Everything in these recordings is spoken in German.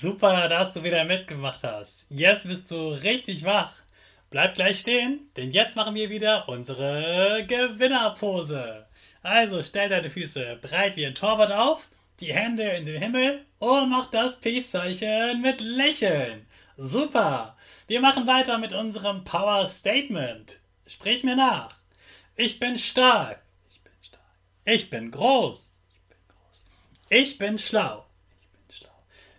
Super, dass du wieder mitgemacht hast. Jetzt bist du richtig wach. Bleib gleich stehen, denn jetzt machen wir wieder unsere Gewinnerpose. Also stell deine Füße breit wie ein Torwart auf, die Hände in den Himmel und mach das Peace-Zeichen mit Lächeln. Super! Wir machen weiter mit unserem Power Statement. Sprich mir nach. Ich bin stark. Ich bin stark. Ich bin groß. Ich bin groß. Ich bin schlau.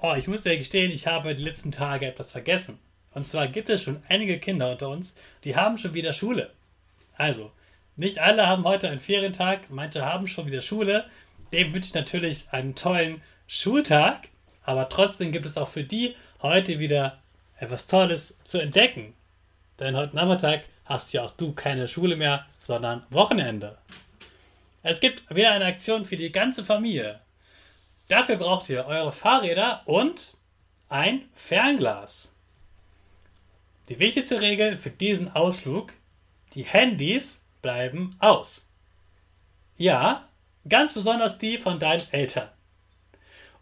Oh, ich muss dir gestehen, ich habe die letzten Tage etwas vergessen. Und zwar gibt es schon einige Kinder unter uns, die haben schon wieder Schule. Also, nicht alle haben heute einen Ferientag, manche haben schon wieder Schule. Dem wünsche ich natürlich einen tollen Schultag, aber trotzdem gibt es auch für die heute wieder etwas Tolles zu entdecken. Denn heute Nachmittag hast ja auch du keine Schule mehr, sondern Wochenende. Es gibt wieder eine Aktion für die ganze Familie. Dafür braucht ihr eure Fahrräder und ein Fernglas. Die wichtigste Regel für diesen Ausflug, die Handys bleiben aus. Ja, ganz besonders die von deinen Eltern.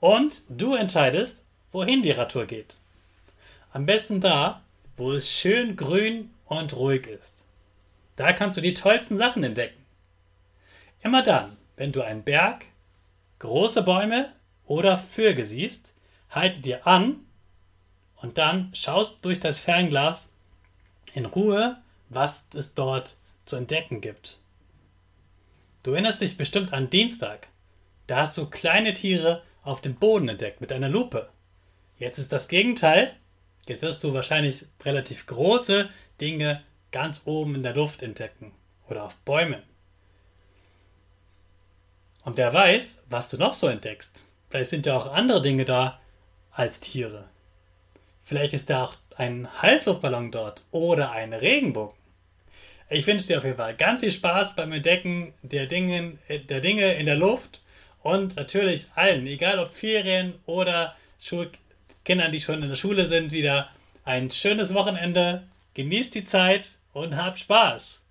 Und du entscheidest, wohin die Radtour geht. Am besten da, wo es schön grün und ruhig ist. Da kannst du die tollsten Sachen entdecken. Immer dann, wenn du einen Berg, große Bäume oder Vögel siehst, halte dir an und dann schaust durch das Fernglas in Ruhe, was es dort zu entdecken gibt. Du erinnerst dich bestimmt an Dienstag. Da hast du kleine Tiere auf dem Boden entdeckt mit einer Lupe. Jetzt ist das Gegenteil. Jetzt wirst du wahrscheinlich relativ große Dinge ganz oben in der Luft entdecken oder auf Bäumen. Und wer weiß, was du noch so entdeckst. Vielleicht sind ja auch andere Dinge da als Tiere. Vielleicht ist da auch ein Heißluftballon dort oder ein Regenbogen. Ich wünsche dir auf jeden Fall ganz viel Spaß beim Entdecken der Dinge, der Dinge in der Luft und natürlich allen, egal ob Ferien oder Schulkindern, die schon in der Schule sind, wieder ein schönes Wochenende. Genießt die Zeit und habt Spaß.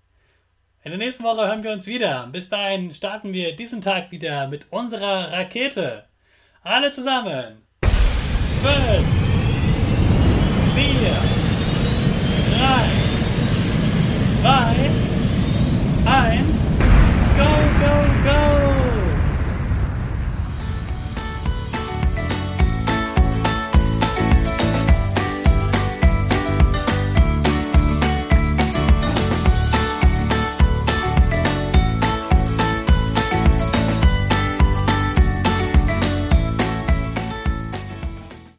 In der nächsten Woche hören wir uns wieder. Bis dahin starten wir diesen Tag wieder mit unserer Rakete. Alle zusammen. Fünf, vier,